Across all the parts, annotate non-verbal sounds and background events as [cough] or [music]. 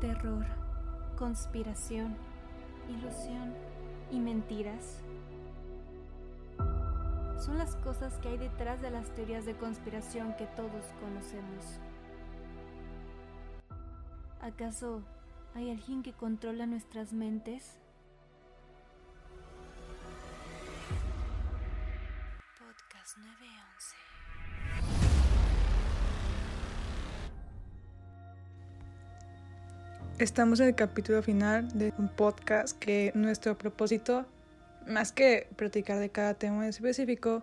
terror, conspiración, ilusión y mentiras son las cosas que hay detrás de las teorías de conspiración que todos conocemos. ¿Acaso hay alguien que controla nuestras mentes? Estamos en el capítulo final de un podcast que nuestro propósito, más que platicar de cada tema en específico,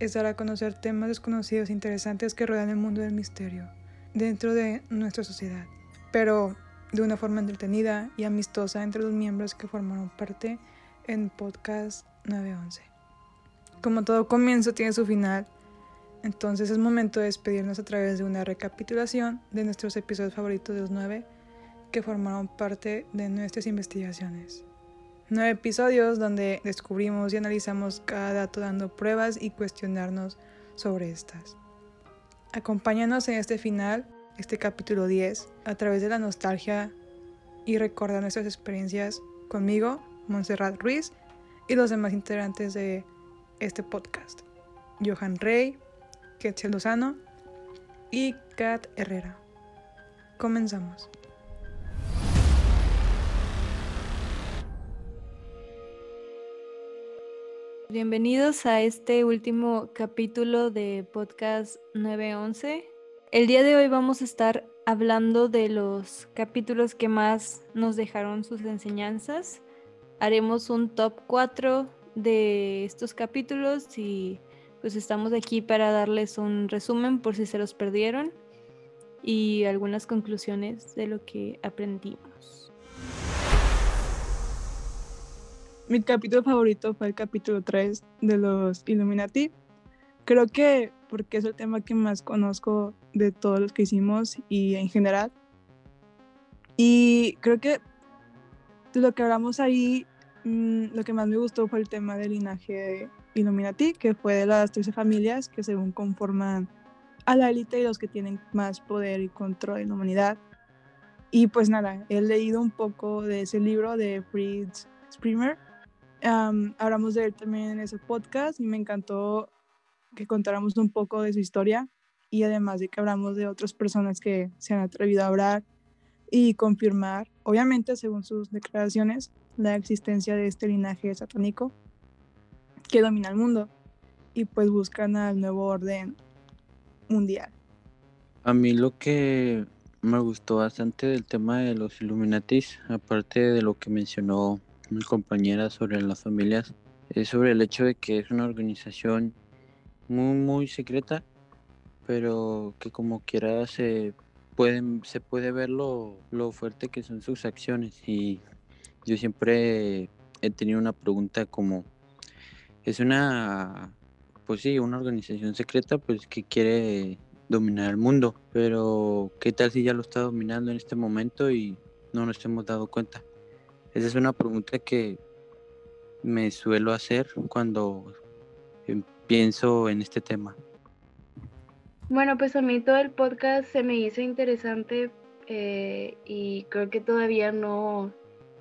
es dar a conocer temas desconocidos e interesantes que rodean el mundo del misterio dentro de nuestra sociedad, pero de una forma entretenida y amistosa entre los miembros que formaron parte en Podcast 911. Como todo comienzo tiene su final, entonces es momento de despedirnos a través de una recapitulación de nuestros episodios favoritos de los nueve que formaron parte de nuestras investigaciones. Nueve episodios donde descubrimos y analizamos cada dato dando pruebas y cuestionarnos sobre estas. Acompáñanos en este final, este capítulo 10, a través de la nostalgia y recordar nuestras experiencias conmigo, Montserrat Ruiz, y los demás integrantes de este podcast. Johan Rey, Ketchel Lozano y Kat Herrera. Comenzamos. Bienvenidos a este último capítulo de Podcast 911. El día de hoy vamos a estar hablando de los capítulos que más nos dejaron sus enseñanzas. Haremos un top 4 de estos capítulos y pues estamos aquí para darles un resumen por si se los perdieron y algunas conclusiones de lo que aprendimos. Mi capítulo favorito fue el capítulo 3 de los Illuminati. Creo que porque es el tema que más conozco de todos los que hicimos y en general. Y creo que lo que hablamos ahí, mm, lo que más me gustó fue el tema del linaje Illuminati, que fue de las 13 familias que según conforman a la élite y los que tienen más poder y control en la humanidad. Y pues nada, he leído un poco de ese libro de Fritz Springer hablamos de él también en ese podcast y me encantó que contáramos un poco de su historia y además de que hablamos de otras personas que se han atrevido a hablar y confirmar, obviamente según sus declaraciones, la existencia de este linaje satánico que domina el mundo y pues buscan al nuevo orden mundial. A mí lo que me gustó bastante del tema de los Illuminatis, aparte de lo que mencionó mi compañera sobre las familias es sobre el hecho de que es una organización muy muy secreta pero que como quiera se pueden se puede ver lo, lo fuerte que son sus acciones. Y yo siempre he tenido una pregunta como es una pues sí una organización secreta pues que quiere dominar el mundo pero qué tal si ya lo está dominando en este momento y no nos hemos dado cuenta esa es una pregunta que me suelo hacer cuando pienso en este tema. Bueno, pues a mí todo el podcast se me hizo interesante eh, y creo que todavía no,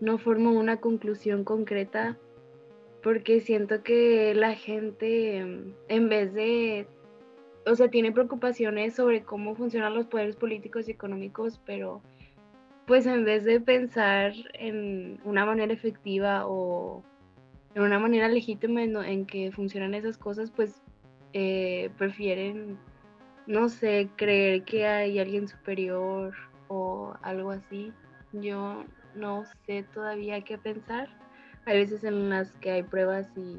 no formo una conclusión concreta porque siento que la gente en vez de, o sea, tiene preocupaciones sobre cómo funcionan los poderes políticos y económicos, pero pues en vez de pensar en una manera efectiva o en una manera legítima en, que funcionan esas cosas, pues eh, prefieren, no sé, creer que hay alguien superior o algo así. Yo no sé todavía qué pensar. Hay veces en las que hay pruebas y,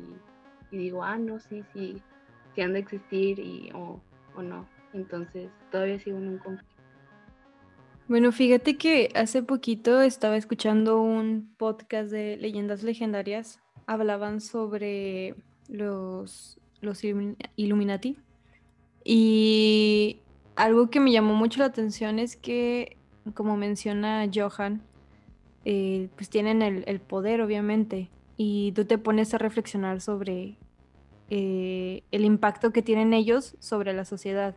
digo, ah, no, sí, sí, sí han de existir y, o, o no. Entonces todavía sigo en un conflicto. Bueno, fíjate que hace poquito estaba escuchando un podcast de leyendas legendarias. Hablaban sobre los, los Illuminati. Y algo que me llamó mucho la atención es que, como menciona Johan, eh, pues tienen el, poder, obviamente. Y tú te pones a reflexionar sobre eh, el impacto que tienen ellos sobre la sociedad.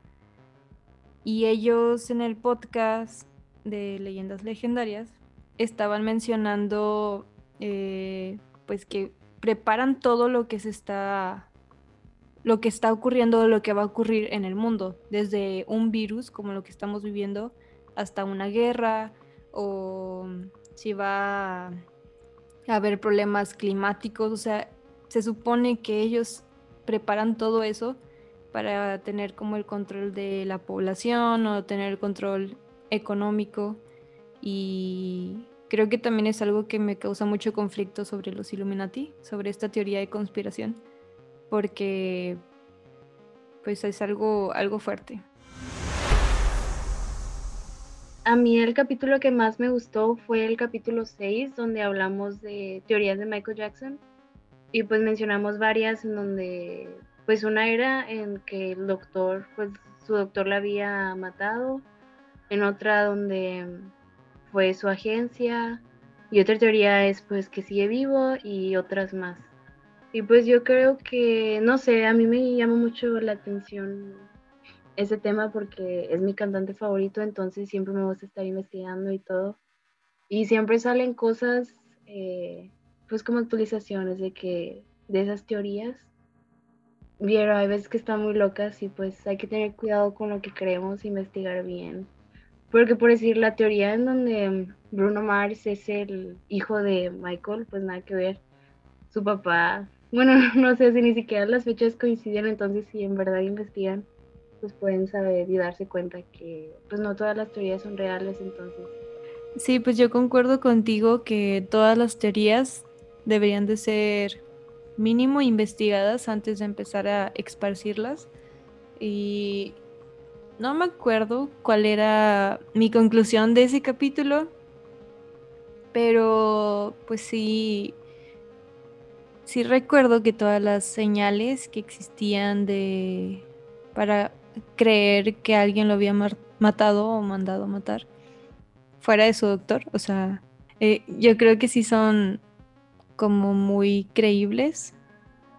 Y ellos en el podcast de leyendas legendarias estaban mencionando eh, pues que preparan todo lo que se está lo que está ocurriendo, lo que va a ocurrir en el mundo, desde un virus como lo que estamos viviendo hasta una guerra o si va a haber problemas climáticos, o sea, se supone que ellos preparan todo eso para tener como el control de la población o tener el control económico y creo que también es algo que me causa mucho conflicto sobre los Illuminati, sobre esta teoría de conspiración, porque pues es algo, algo fuerte. A mí el capítulo que más me gustó fue el capítulo 6, donde hablamos de teorías de Michael Jackson y pues mencionamos varias en donde pues una era en que el doctor, pues su doctor la había matado, en otra donde fue su agencia y otra teoría es pues que sigue vivo y otras más. Y pues yo creo que, no sé, a mí me llama mucho la atención ese tema porque es mi cantante favorito, entonces siempre me gusta estar investigando y todo. Y siempre salen cosas, eh, pues como actualizaciones de que, de esas teorías. Vieron, hay veces que están muy locas y pues hay que tener cuidado con lo que creemos, investigar bien. Porque por decir la teoría en donde Bruno Mars es el hijo de Michael, pues nada que ver. Su papá, bueno, [laughs] no sé si ni siquiera las fechas coinciden, entonces si en verdad investigan, pues pueden saber y darse cuenta que pues no todas las teorías son reales, entonces. Sí, pues yo concuerdo contigo que todas las teorías deberían de ser mínimo investigadas antes de empezar a esparcirlas. Y no me acuerdo cuál era mi conclusión de ese capítulo, pero pues sí, sí recuerdo que todas las señales que existían de para creer que alguien lo había matado o mandado a matar fuera de su doctor. O sea, eh, yo creo que sí son como muy creíbles.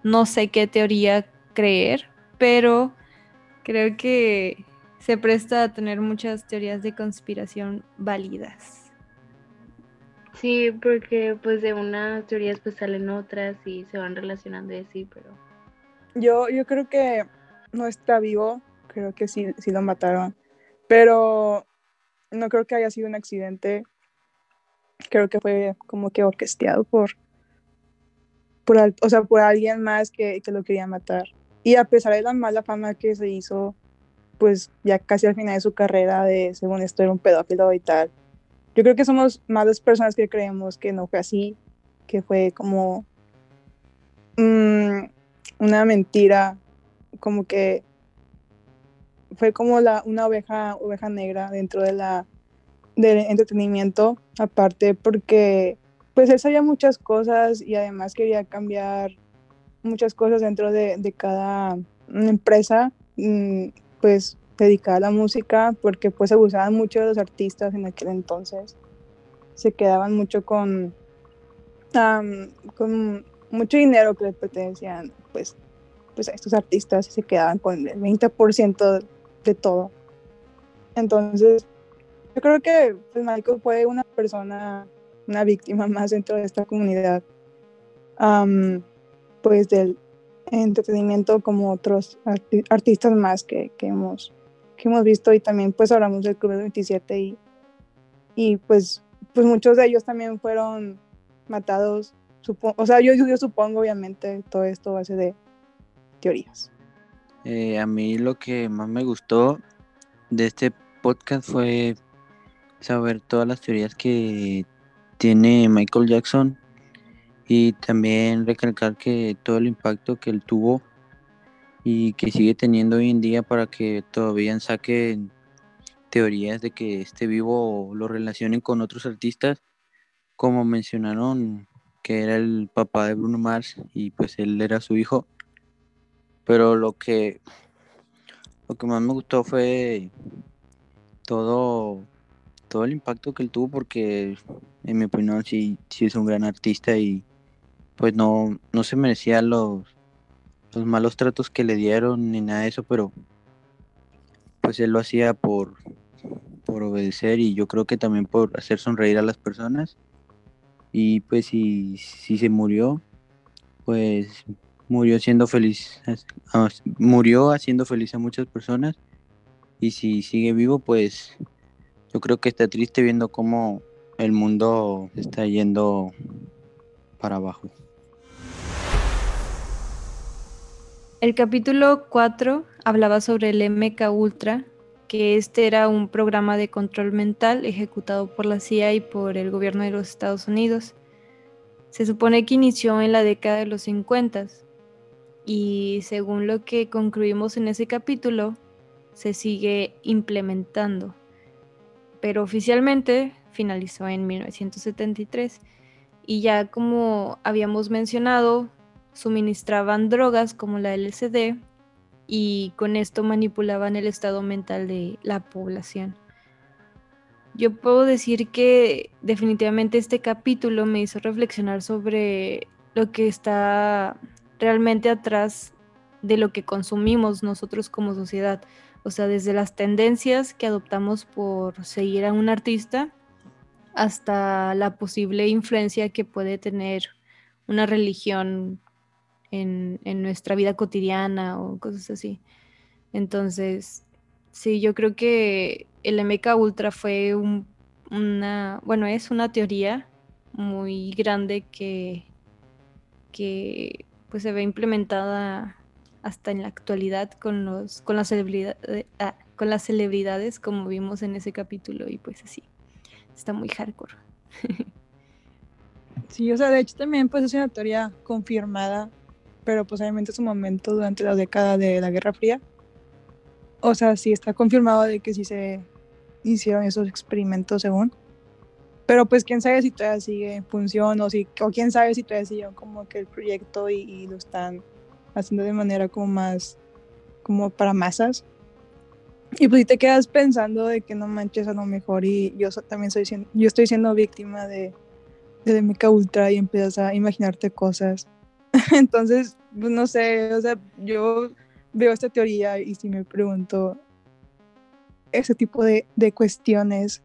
No sé qué teoría creer, pero creo que se presta a tener muchas teorías de conspiración válidas. Sí, porque pues de unas teorías pues salen otras y se van relacionando así, pero... Yo, yo creo que no está vivo, creo que sí, sí lo mataron, pero no creo que haya sido un accidente, creo que fue como que orquesteado por, por, o sea, por alguien más que, que lo quería matar. Y a pesar de la mala fama que se hizo, pues ya casi al final de su carrera de, según esto, era un pedófilo y tal. Yo creo que somos más las personas que creemos que no fue así, que fue como mm, una mentira, como que fue como la, una oveja, oveja negra dentro de la, del entretenimiento, aparte porque pues él sabía muchas cosas y además quería cambiar muchas cosas dentro de, de cada empresa, mm, pues dedicada a la música, porque pues abusaban mucho de los artistas en aquel entonces, se quedaban mucho con, con mucho dinero que les pertenecían pues, pues a estos artistas y se quedaban con el 20% de todo. Entonces, yo creo que pues, Michael fue una persona, una víctima más dentro de esta comunidad, pues del entretenimiento como otros artistas más que, que, hemos, que hemos visto y también pues hablamos del Club 27 y, y pues, pues muchos de ellos también fueron matados, o sea, yo, yo supongo obviamente todo esto base de teorías. Eh, a mí lo que más me gustó de este podcast fue saber todas las teorías que tiene Michael Jackson y también recalcar que todo el impacto que él tuvo y que sigue teniendo hoy en día para que todavía saquen teorías de que esté vivo lo relacionen con otros artistas, como mencionaron que era el papá de Bruno Mars y pues él era su hijo. Pero lo que lo que más me gustó fue todo todo el impacto que él tuvo porque en mi opinión sí, sí es un gran artista y pues no, no se merecía los, los malos tratos que le dieron ni nada de eso, pero pues él lo hacía por, por obedecer y yo creo que también por hacer sonreír a las personas. Y pues si, si se murió, pues murió siendo feliz, ah, murió haciendo feliz a muchas personas. Y si sigue vivo, pues yo creo que está triste viendo cómo el mundo está yendo para abajo. El capítulo 4 hablaba sobre el MK Ultra, que este era un programa de control mental ejecutado por la CIA y por el gobierno de los Estados Unidos. Se supone que inició en la década de los 50 y según lo que concluimos en ese capítulo, se sigue implementando. Pero oficialmente finalizó en 1973 y ya como habíamos mencionado, suministraban drogas como la LSD y con esto manipulaban el estado mental de la población. Yo puedo decir que definitivamente este capítulo me hizo reflexionar sobre lo que está realmente atrás de lo que consumimos nosotros como sociedad. O sea, desde las tendencias que adoptamos por seguir a un artista hasta la posible influencia que puede tener una religión en, nuestra vida cotidiana o cosas así. Entonces, sí, yo creo que el MK Ultra fue una, bueno, es una teoría muy grande que, que pues se ve implementada hasta en la actualidad con los con las celebridades ah, con las celebridades como vimos en ese capítulo y pues así está muy hardcore [laughs] sí o sea de hecho también pues es una teoría confirmada pero pues obviamente su momento durante la década de la Guerra Fría. O sea, sí está confirmado de que sí se hicieron esos experimentos según. Pero pues quién sabe si todavía sigue en función o, si, o quién sabe si todavía sigue como que el proyecto y, lo están haciendo de manera como más, como para masas. Y pues si te quedas pensando de que no manches a lo mejor y yo también soy yo estoy siendo víctima de, de MK Ultra y empiezas a imaginarte cosas [laughs] Entonces, pues no sé, o sea, yo veo esta teoría y si me pregunto ese tipo de, de cuestiones,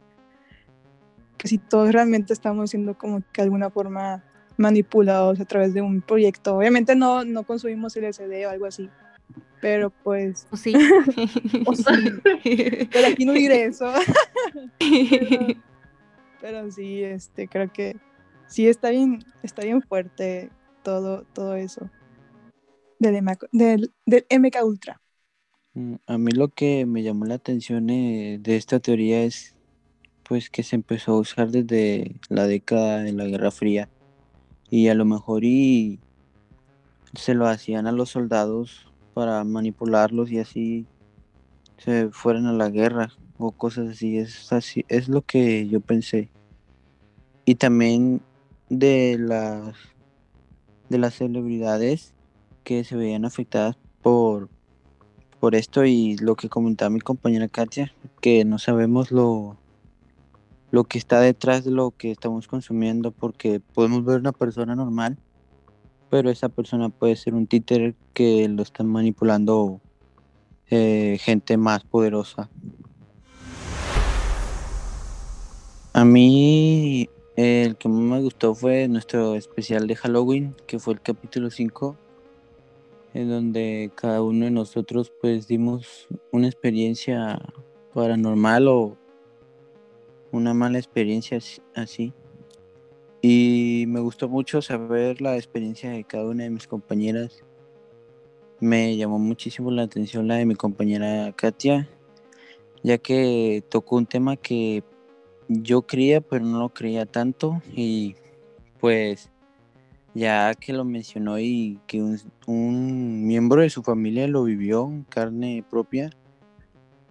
que si todos realmente estamos siendo como que de alguna forma manipulados a través de un proyecto. Obviamente no, no consumimos LSD o algo así, pero pues... [laughs] O sí. Pero aquí no diré eso. [laughs] pero, pero, sí, este, creo que sí está bien, está bien fuerte todo, todo eso del, MK Ultra. Mm, a mí lo que me llamó la atención eh, de esta teoría es pues que se empezó a usar desde la década de la Guerra Fría. Y a lo mejor y se lo hacían a los soldados para manipularlos y así se fueran a la guerra o cosas así. Es así es lo que yo pensé. Y también de las de las celebridades que se veían afectadas por, por esto y lo que comentaba mi compañera Katia, que no sabemos lo, lo que está detrás de lo que estamos consumiendo, porque podemos ver una persona normal, pero esa persona puede ser un títer que lo están manipulando eh, gente más poderosa. A mí el que más me gustó fue nuestro especial de Halloween, que fue el capítulo 5, en donde cada uno de nosotros pues dimos una experiencia paranormal o una mala experiencia así. Y me gustó mucho saber la experiencia de cada una de mis compañeras. Me llamó muchísimo la atención la de mi compañera Katia, ya que tocó un tema que yo creía, pero no lo creía tanto. Y pues ya que lo mencionó y que un, miembro de su familia lo vivió en carne propia,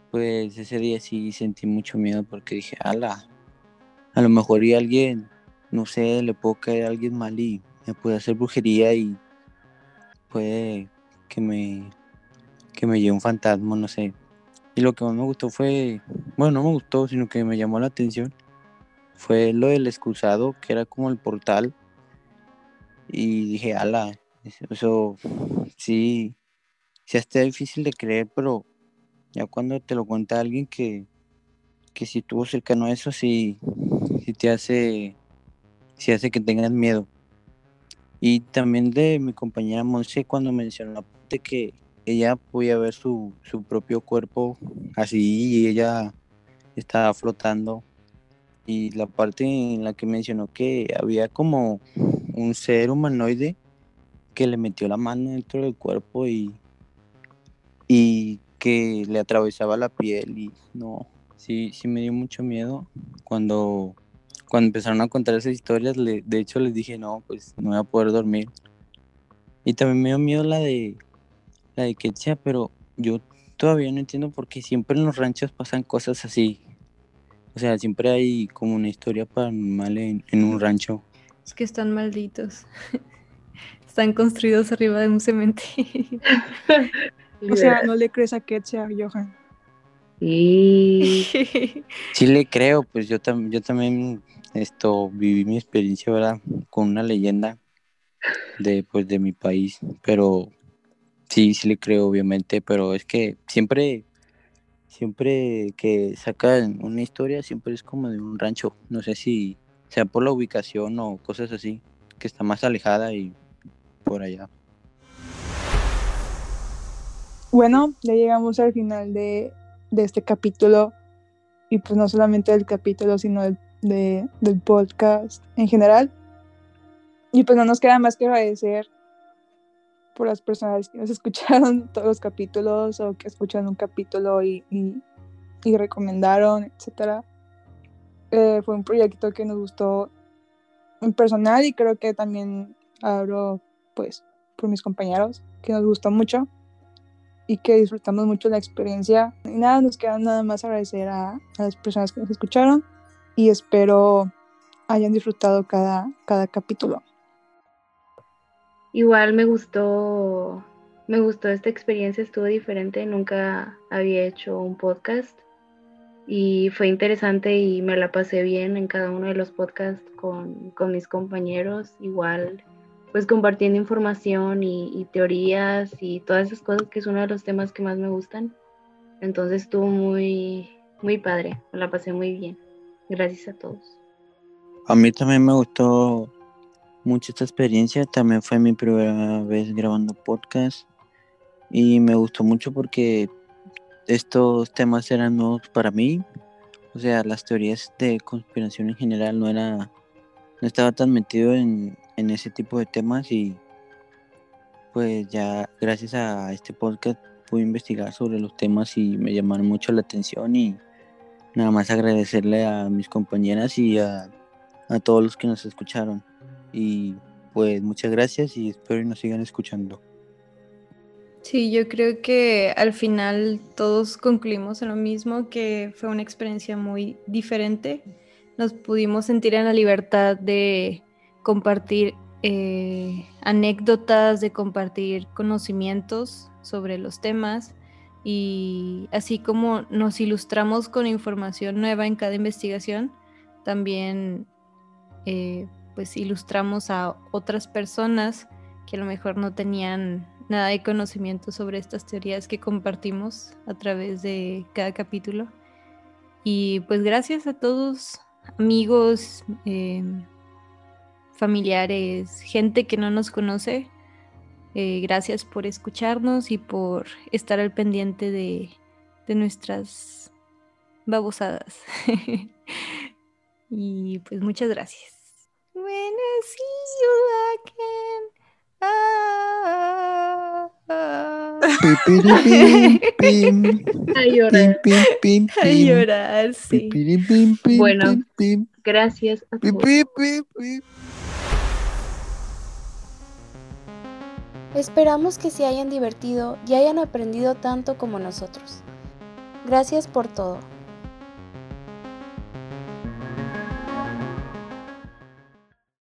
pues ese día sí sentí mucho miedo porque dije, ala, a lo mejor y alguien, no sé, le puedo caer a alguien mal y me puede hacer brujería y puede que me, que me lleve un fantasma, no sé. Y lo que más me gustó fue, bueno, no me gustó, sino que me llamó la atención, fue lo del excusado, que era como el portal. Y dije, ala, eso sí, sí está difícil de creer, pero ya cuando te lo cuenta alguien que, que si estuvo cercano a eso, sí, sí te hace, sí hace que tengas miedo. Y también de mi compañera Monse cuando mencionó que ella podía ver su, su propio cuerpo así y ella estaba flotando. Y la parte en la que mencionó que había como un ser humanoide que le metió la mano dentro del cuerpo y, y que le atravesaba la piel y no, sí, sí me dio mucho miedo cuando, cuando empezaron a contar esas historias, de hecho les dije, no, pues no voy a poder dormir. Y también me dio miedo la de la de pero yo todavía no entiendo por qué siempre en los ranchos pasan cosas así. O sea, siempre hay como una historia paranormal en, en un rancho. Es que están malditos. [laughs] Están construidos arriba de un cementerio. [laughs] o sea, no le crees a Ketsia, Johan. Sí. [laughs] sí le creo, pues yo, yo también esto viví mi experiencia, ¿verdad? Con una leyenda de pues de mi país, pero sí, sí le creo obviamente, pero es que siempre siempre que sacan una historia siempre es como de un rancho, no sé si sea por la ubicación o cosas así, que está más alejada y por allá. Bueno, ya llegamos al final de, este capítulo y pues no solamente del capítulo, sino del, del podcast en general. Y pues no nos queda más que agradecer por las personas que nos [laughs] escucharon todos los capítulos o que escucharon un capítulo y, y, recomendaron, etc. Eh, fue un proyecto que nos gustó en personal y creo que también hablo pues por mis compañeros, que nos gustó mucho y que disfrutamos mucho la experiencia. Y nada, nos queda nada más agradecer a, a las personas que nos escucharon y espero hayan disfrutado cada, cada capítulo. Igual me gustó, me gustó esta experiencia, estuvo diferente, nunca había hecho un podcast y fue interesante y me la pasé bien en cada uno de los podcasts con, con mis compañeros, igual pues compartiendo información y, teorías y todas esas cosas que es uno de los temas que más me gustan. Entonces estuvo muy, muy padre, me la pasé muy bien. Gracias a todos. A mí también me gustó mucho esta experiencia, también fue mi primera vez grabando podcast. Y me gustó mucho porque estos temas eran nuevos para mí, o sea, las teorías de conspiración en general no era, no estaba tan metido en, en ese tipo de temas. Y pues ya gracias a este podcast pude investigar sobre los temas y me llamaron mucho la atención. Y nada más agradecerle a mis compañeras y a, a todos los que nos escucharon y pues muchas gracias y espero que nos sigan escuchando. Sí, yo creo que al final todos concluimos en lo mismo, que fue una experiencia muy diferente. Nos pudimos sentir en la libertad de compartir eh, anécdotas, de compartir conocimientos sobre los temas y así como nos ilustramos con información nueva en cada investigación, también eh, pues ilustramos a otras personas que a lo mejor no tenían nada de conocimiento sobre estas teorías que compartimos a través de cada capítulo. Y pues gracias a todos amigos, eh, familiares, gente que no nos conoce. Eh, gracias por escucharnos y por estar al pendiente de, de nuestras babosadas. [laughs] y pues muchas gracias. When see you again. Ah, ah. A llorar. A llorar, sí. Bueno, gracias a todos. Esperamos que se hayan divertido y hayan aprendido tanto como nosotros. Gracias por todo.